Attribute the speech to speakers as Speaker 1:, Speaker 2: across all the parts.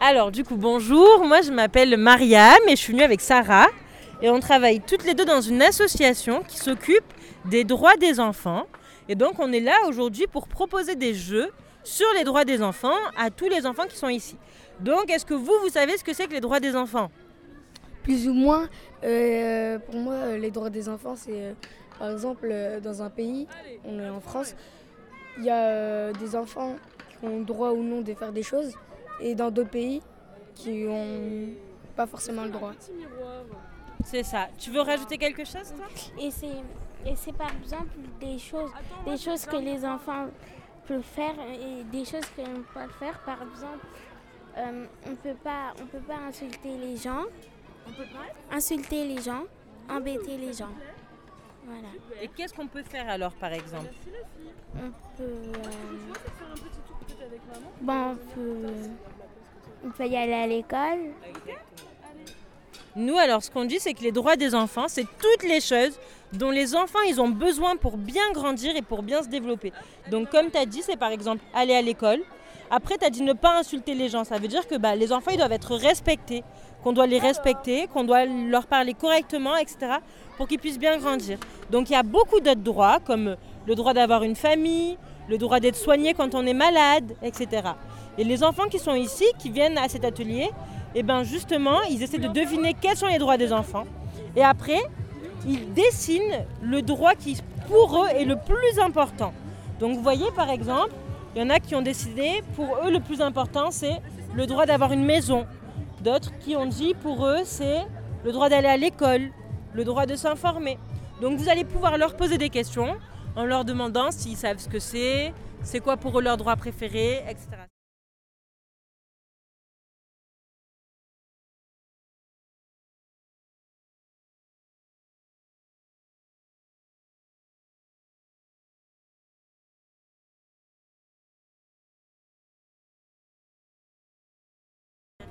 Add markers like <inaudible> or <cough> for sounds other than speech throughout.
Speaker 1: Alors, du coup, bonjour. Moi, je m'appelle Mariam et je suis venue avec Sarah. Et on travaille toutes les deux dans une association qui s'occupe des droits des enfants. Et donc, on est là aujourd'hui pour proposer des jeux sur les droits des enfants à tous les enfants qui sont ici. Donc, est-ce que vous, vous savez ce que c'est que les droits des enfants?
Speaker 2: Plus ou moins, euh, pour moi, les droits des enfants, c'est euh, par exemple euh, dans un pays, on est en France, il y a des enfants qui ont le droit ou non de faire des choses, et dans d'autres pays qui n'ont pas forcément le droit.
Speaker 1: C'est ça. Tu veux rajouter quelque chose, toi?
Speaker 3: Et c'est et c'est par exemple des choses des choses que les enfants peuvent faire et des choses qu'ils ne peuvent pas faire. Par exemple, euh, on peut pas on peut pas insulter les gens. On peut pas? insulter les gens, embêter les gens. Voilà.
Speaker 1: Et qu'est-ce qu'on peut faire alors, par exemple
Speaker 3: On peut euh, bon, on peut on peut y aller à l'école.
Speaker 1: Nous, alors, ce qu'on dit, c'est que les droits des enfants, c'est toutes les choses dont les enfants, ils ont besoin pour bien grandir et pour bien se développer. Donc, comme tu as dit, c'est par exemple aller à l'école. Après, tu as dit ne pas insulter les gens. Ça veut dire que bah, les enfants, ils doivent être respectés, qu'on doit les respecter, qu'on doit leur parler correctement, etc., pour qu'ils puissent bien grandir. Donc, il y a beaucoup d'autres droits, comme le droit d'avoir une famille, le droit d'être soigné quand on est malade, etc. Et les enfants qui sont ici, qui viennent à cet atelier, et bien justement, ils essaient de deviner quels sont les droits des enfants. Et après, ils dessinent le droit qui, pour eux, est le plus important. Donc vous voyez, par exemple, il y en a qui ont décidé, pour eux, le plus important, c'est le droit d'avoir une maison. D'autres qui ont dit, pour eux, c'est le droit d'aller à l'école, le droit de s'informer. Donc vous allez pouvoir leur poser des questions en leur demandant s'ils savent ce que c'est, c'est quoi pour eux leur droit préféré, etc.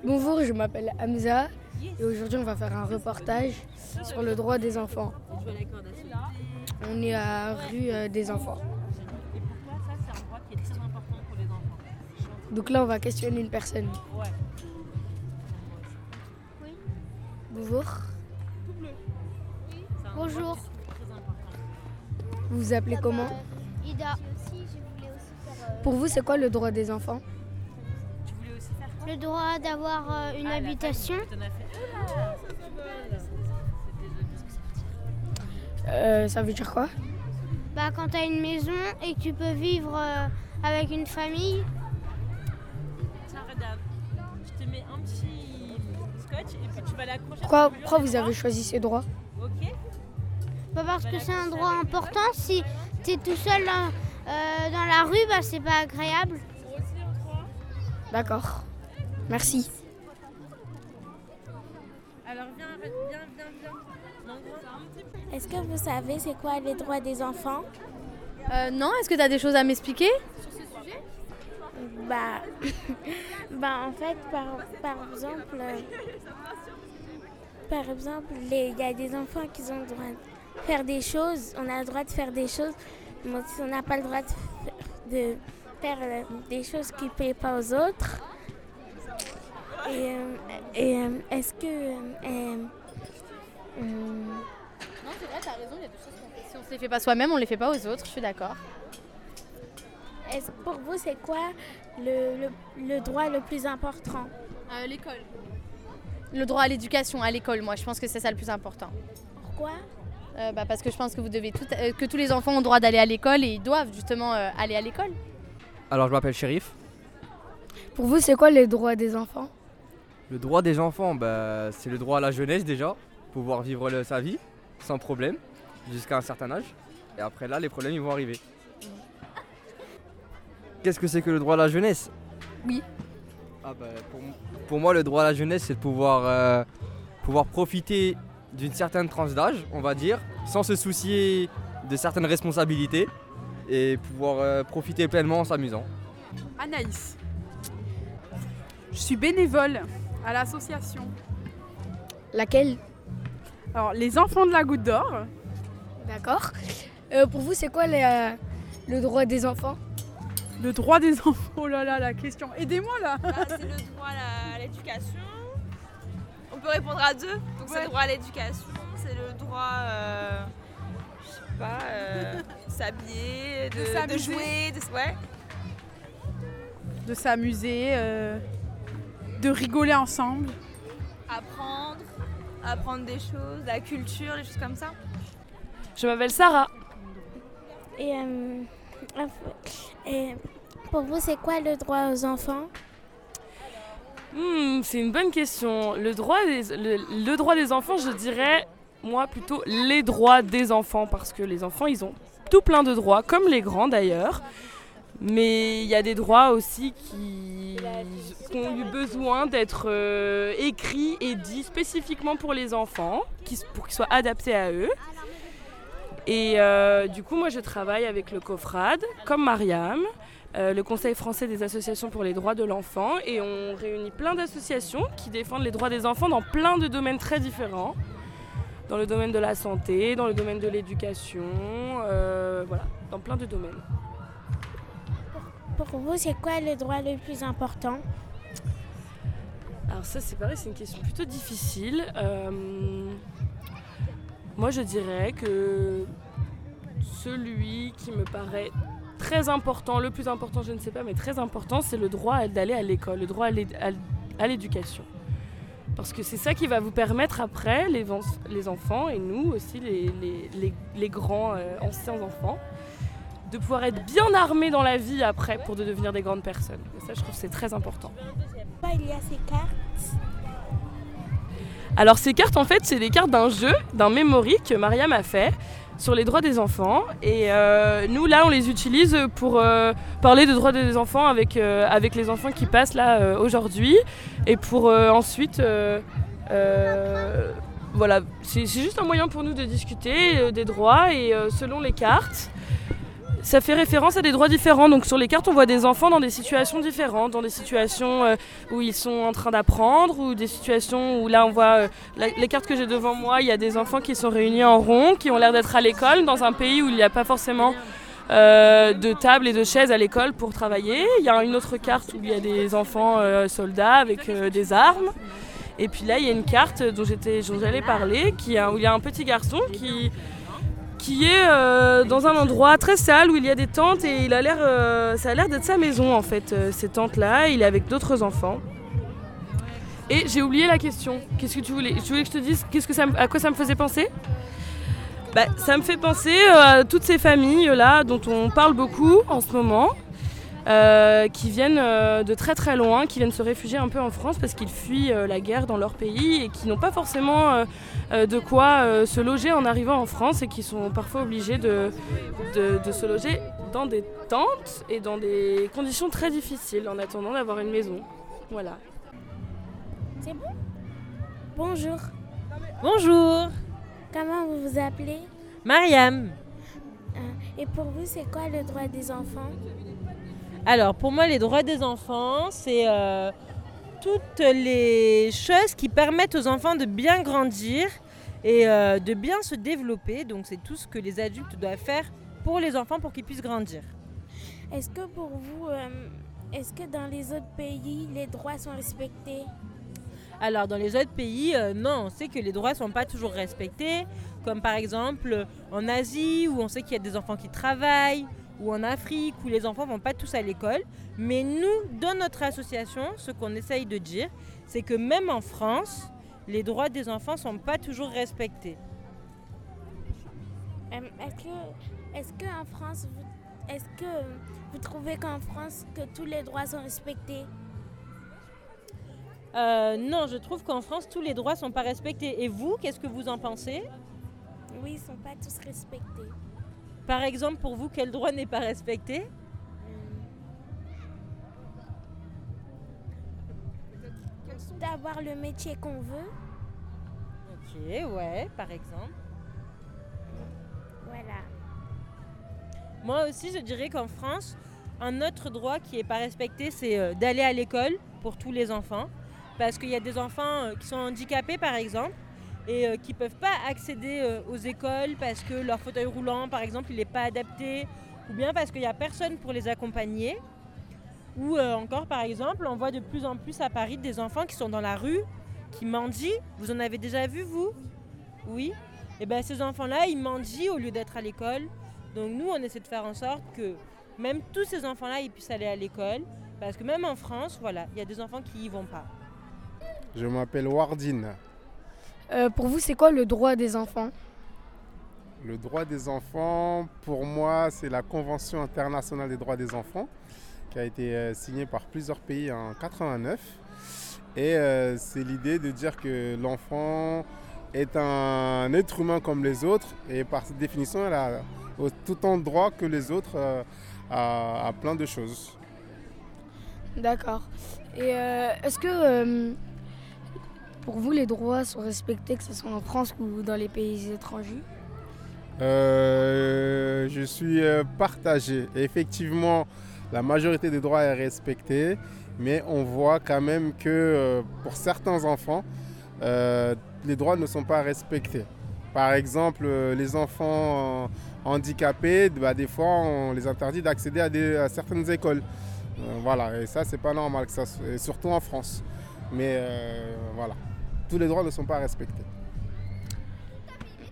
Speaker 2: Bonjour, je m'appelle Hamza et aujourd'hui on va faire un reportage sur le droit des enfants. On est à rue euh, des enfants.
Speaker 1: Et pourquoi ça, c'est un droit qui est très important pour les enfants
Speaker 2: Donc là on va questionner une personne.
Speaker 1: Ouais.
Speaker 2: Bonjour,
Speaker 3: Bonjour.
Speaker 2: vous vous appelez comment?
Speaker 3: Ida.
Speaker 2: Pour vous c'est quoi le droit des enfants?
Speaker 3: Le droit d'avoir euh, une
Speaker 1: Ah,
Speaker 3: habitation.
Speaker 1: va.
Speaker 2: Euh, Ça veut dire quoi?
Speaker 3: Bah, quand tu as une maison et que tu peux vivre euh, avec une famille,
Speaker 1: Tiens, regarde. Je te mets un petit scotch et puis tu vas l'accrocher.
Speaker 2: pourquoi, pourquoi vous avez choisi ces droits?
Speaker 1: Ok.
Speaker 3: bah, parce que c'est un droit important. Si tu es tout seul dans, euh, dans la rue, bah, c'est pas agréable.
Speaker 2: D'accord. Merci.
Speaker 1: Alors viens, viens, viens, viens.
Speaker 3: Est-ce que vous savez c'est quoi les droits des enfants?
Speaker 4: Euh, non, est-ce que tu as des choses à m'expliquer?
Speaker 3: Bah, <laughs> bah en fait, par, par exemple, euh, par exemple, les- il y a des enfants qui ont le droit de faire des choses. On a le droit de faire des choses, mais on n'a pas le droit de faire, de faire euh, des choses qui ne plaisent pas aux autres. Et, euh, et, euh, est-ce que euh,
Speaker 4: Non, c'est vrai, tu as raison, il y a des choses qu'on fait. Si on ne les fait pas soi-même, on ne les fait pas aux autres, je suis d'accord.
Speaker 3: est-ce pour vous c'est quoi le, le- le droit le plus important?
Speaker 4: L'école. Le droit à l'éducation, à l'école, moi, je pense que c'est ça le plus important.
Speaker 3: Pourquoi?
Speaker 4: Euh, bah, parce que je pense que vous devez tout, euh, que tous les enfants ont le droit d'aller à l'école et ils doivent justement euh, aller à l'école.
Speaker 5: Alors je m'appelle Shérif.
Speaker 2: Pour vous c'est quoi les droits des enfants?
Speaker 5: Le droit des enfants, bah, c'est le droit à la jeunesse déjà, pouvoir vivre le- sa vie sans problème jusqu'à un certain âge. Et après là, les problèmes ils vont arriver. Qu'est-ce que c'est que le droit à la jeunesse?
Speaker 4: Oui.
Speaker 5: Ah bah, pour moi, le droit à la jeunesse, c'est de pouvoir, euh, pouvoir profiter d'une certaine tranche d'âge, on va dire, sans se soucier de certaines responsabilités et pouvoir euh, profiter pleinement en s'amusant.
Speaker 6: Anaïs. Je suis bénévole à l'association.
Speaker 2: Laquelle?
Speaker 6: Alors, les enfants de la Goutte d'Or,
Speaker 2: D'accord. Euh, pour vous c'est quoi les, euh, le droit des enfants?
Speaker 6: Le droit des enfants. Oh là là, la question. Aidez-moi là.
Speaker 7: Ah, c'est le droit à l'éducation. On peut répondre à deux. Donc c'est le droit à l'éducation, c'est le droit, euh, je sais pas, euh, s'habiller, de,
Speaker 6: De
Speaker 7: de jouer, de, ouais.
Speaker 6: De s'amuser, euh, de rigoler ensemble.
Speaker 7: apprendre, apprendre des choses, la culture, des choses comme ça.
Speaker 8: Je m'appelle Sarah.
Speaker 3: Et, euh, et pour vous, c'est quoi le droit aux enfants?
Speaker 8: Hmm, c'est une bonne question. Le droit, des, le, le droit des enfants, je dirais, moi plutôt les droits des enfants, parce que les enfants, ils ont tout plein de droits, comme les grands d'ailleurs. Mais il y a des droits aussi qui, ont eu besoin d'être euh, écrits et dits spécifiquement pour les enfants, pour qu'ils soient adaptés à eux. Et euh, du coup, moi, je travaille avec le COFRAD, comme Mariam, euh, le Conseil français des associations pour les droits de l'enfant, et on réunit plein d'associations qui défendent les droits des enfants dans plein de domaines très différents. Dans le domaine de la santé, dans le domaine de l'éducation, voilà, dans plein de domaines.
Speaker 3: Pour vous, c'est quoi le droit le plus important
Speaker 8: Alors ça c'est pareil, c'est une question plutôt difficile. Euh, moi je dirais que celui qui me paraît très important, le plus important je ne sais pas, mais très important, c'est le droit d'aller à l'école, le droit à l'éducation. Parce que c'est ça qui va vous permettre après, les, enfants et nous aussi, les grands euh, anciens enfants, de pouvoir être bien armés dans la vie après pour de devenir des grandes personnes. Et ça je trouve c'est très important.
Speaker 3: Il y a ces cartes
Speaker 8: Alors ces cartes en fait c'est des cartes d'un jeu, d'un memory que Mariam a fait sur les droits des enfants et euh, nous là on les utilise pour euh, parler de droits des enfants avec, euh, avec les enfants qui passent là aujourd'hui et pour ensuite voilà c'est juste un moyen pour nous de discuter des droits et selon les cartes ça fait référence à des droits différents. Donc sur les cartes, on voit des enfants dans des situations différentes, dans des situations euh, où ils sont en train d'apprendre, ou des situations où là on voit euh, la- les cartes que j'ai devant moi, il y a des enfants qui sont réunis en rond, qui ont l'air d'être à l'école, dans un pays où il n'y a pas forcément euh, de table et de chaises à l'école pour travailler. Il y a une autre carte où il y a des enfants soldats avec des armes. Et puis là, il y a une carte dont j'étais, j'allais parler, où il y a un petit garçon qui, qui est euh, dans un endroit très sale où il y a des tentes et il a l'air, euh, ça a l'air d'être sa maison en fait, euh, ces tentes-là. Il est avec d'autres enfants. Et j'ai oublié la question. Qu'est-ce que tu voulais Tu voulais que je te dise qu'est-ce que ça, à quoi ça me faisait penser? Bah, Ça me fait penser à toutes ces familles-là dont on parle beaucoup en ce moment. Euh, qui viennent euh, de très très loin, qui viennent se réfugier un peu en France parce qu'ils fuient euh, la guerre dans leur pays et qui n'ont pas forcément euh, euh, de quoi euh, se loger en arrivant en France et qui sont parfois obligés de, de, de se loger dans des tentes et dans des conditions très difficiles en attendant d'avoir une maison. Voilà.
Speaker 3: C'est bon? Bonjour.
Speaker 1: Bonjour,
Speaker 3: Comment vous vous appelez?
Speaker 1: Mariam.
Speaker 3: Et pour vous, c'est quoi le droit des enfants?
Speaker 1: Alors, pour moi, les droits des enfants, c'est euh, toutes les choses qui permettent aux enfants de bien grandir et euh, de bien se développer. Donc, c'est tout ce que les adultes doivent faire pour les enfants pour qu'ils puissent grandir.
Speaker 3: Est-ce que pour vous, euh, est-ce que dans les autres pays, les droits sont respectés?
Speaker 1: Alors, dans les autres pays, euh, non, on sait que les droits ne sont pas toujours respectés. Comme par exemple en Asie, où on sait qu'il y a des enfants qui travaillent, ou en Afrique, où les enfants ne vont pas tous à l'école. Mais nous, dans notre association, ce qu'on essaye de dire, c'est que même en France, les droits des enfants ne sont pas toujours respectés.
Speaker 3: Euh, Est-ce que, est-ce que en France, vous, est-ce que vous trouvez qu'en France que tous les droits sont respectés?
Speaker 1: Euh, non, je trouve qu'en France, tous les droits ne sont pas respectés. Et vous, qu'est-ce que vous en pensez?
Speaker 3: Oui, ils sont pas tous respectés.
Speaker 1: Par exemple, pour vous, quel droit n'est pas respecté?
Speaker 3: D'avoir le métier qu'on veut,
Speaker 1: Ok, ouais, par exemple.
Speaker 3: voilà.
Speaker 1: Moi aussi, je dirais qu'en France, un autre droit qui n'est pas respecté, c'est euh, d'aller à l'école pour tous les enfants. Parce qu'il y a des enfants euh, qui sont handicapés, par exemple, et euh, qui ne peuvent pas accéder euh, aux écoles parce que leur fauteuil roulant, par exemple, il n'est pas adapté, ou bien parce qu'il n'y a personne pour les accompagner. Ou euh, encore, par exemple, on voit de plus en plus à Paris des enfants qui sont dans la rue, qui mendient. Vous en avez déjà vu, vous? Oui? Et bien, ces enfants-là, ils mendient au lieu d'être à l'école. Donc, nous, on essaie de faire en sorte que même tous ces enfants-là, ils puissent aller à l'école. Parce que même en France, voilà, il y a des enfants qui y vont pas.
Speaker 9: Je m'appelle Wardine.
Speaker 2: Euh, pour vous, c'est quoi le droit des enfants
Speaker 9: Le droit des enfants, pour moi, c'est la Convention internationale des droits des enfants qui a été euh, signée par plusieurs pays en 89. Et euh, c'est l'idée de dire que l'enfant est un être humain comme les autres et par définition, elle a autant de droits que les autres euh, à, à plein de choses.
Speaker 2: D'accord. Et est-ce que pour vous, les droits sont respectés, que ce soit en France ou dans les pays étrangers?
Speaker 9: Euh, je suis euh, partagé. Effectivement, la majorité des droits est respectée, mais on voit quand même que euh, pour certains enfants, les droits ne sont pas respectés. Par exemple, les enfants handicapés, bah, des fois, on les interdit d'accéder à, certaines écoles. Voilà, et ça, c'est pas normal, et surtout en France. Mais voilà, tous les droits ne sont pas respectés.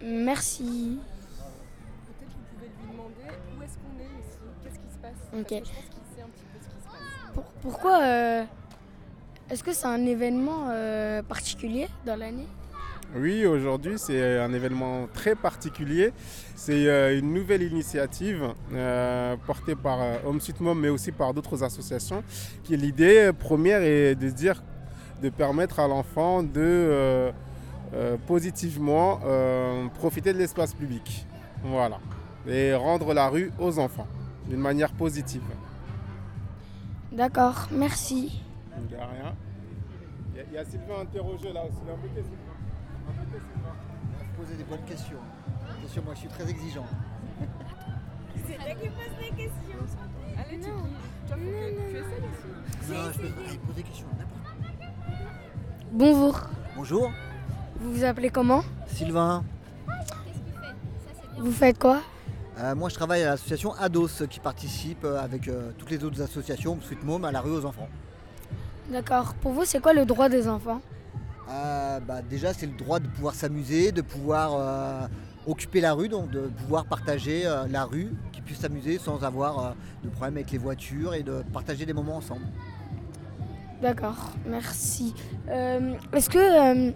Speaker 2: Merci.
Speaker 10: Peut-être vous pouvez lui demander où est-ce qu'on est ici, qu'est-ce qui se passe?
Speaker 2: Ok.
Speaker 10: Parce que je pense qu'il sait un petit peu ce qui se passe.
Speaker 2: Pour- pourquoi euh, Est-ce que c'est un événement euh, particulier dans l'année?
Speaker 9: Oui, aujourd'hui, c'est un événement très particulier. C'est euh, une nouvelle initiative euh, portée par euh, Home Sweet Mom, mais aussi par d'autres associations. Qui l'idée première est de dire, de permettre à l'enfant de euh, euh, positivement euh, profiter de l'espace public. Voilà. Et rendre la rue aux enfants d'une manière positive.
Speaker 2: D'accord, merci.
Speaker 9: De rien. Il y a- il y, a Sylvain interrogé là aussi. Sylvain.
Speaker 11: Vous posez des bonnes questions. Attention, moi je suis très exigeant.
Speaker 7: C'est toi qui poses des questions.
Speaker 10: Allez, tu que tu essaies aussi.
Speaker 11: Non, je peux poser des questions.
Speaker 2: Bonjour.
Speaker 11: Bonjour,
Speaker 2: Vous vous appelez comment
Speaker 11: Sylvain.
Speaker 2: Vous faites quoi
Speaker 11: Euh, moi je travaille à l'association ADOS qui participe euh, avec euh, toutes les autres associations Sweet Mom à la rue aux enfants.
Speaker 2: D'accord. Pour vous, c'est quoi le droit des enfants
Speaker 11: Euh, bah, déjà c'est le droit de pouvoir s'amuser, de pouvoir occuper la rue, donc de pouvoir partager la rue, qu'ils puissent s'amuser sans avoir de problème avec les voitures et de partager des moments ensemble.
Speaker 2: D'accord, merci. Euh, Est-ce que euh,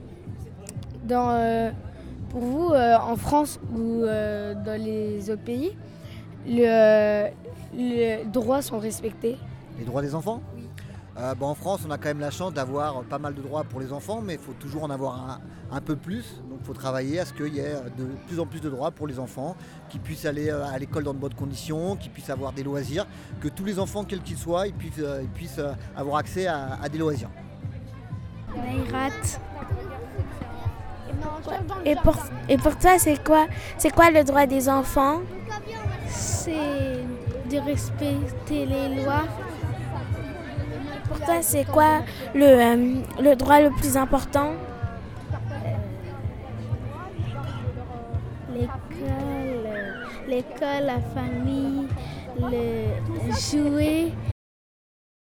Speaker 2: euh, pour vous, en France ou dans les autres pays, le- les droits sont respectés?
Speaker 11: Les droits des enfants? Euh, bah, En France, on a quand même la chance d'avoir pas mal de droits pour les enfants, mais il faut toujours en avoir un, un peu plus. Donc il faut travailler à ce qu'il y ait de plus en plus de droits pour les enfants, qu'ils puissent aller euh, à l'école dans de bonnes conditions, qu'ils puissent avoir des loisirs, que tous les enfants, quels qu'ils soient, ils puissent, euh, ils puissent euh, avoir accès à, à des loisirs.
Speaker 3: Nairat. Et pour, et pour toi, c'est quoi, c'est quoi le droit des enfants? C'est de respecter les lois. Pour toi, c'est quoi le, euh, droit le plus important?
Speaker 12: L'école, l'école, la famille, le jouer,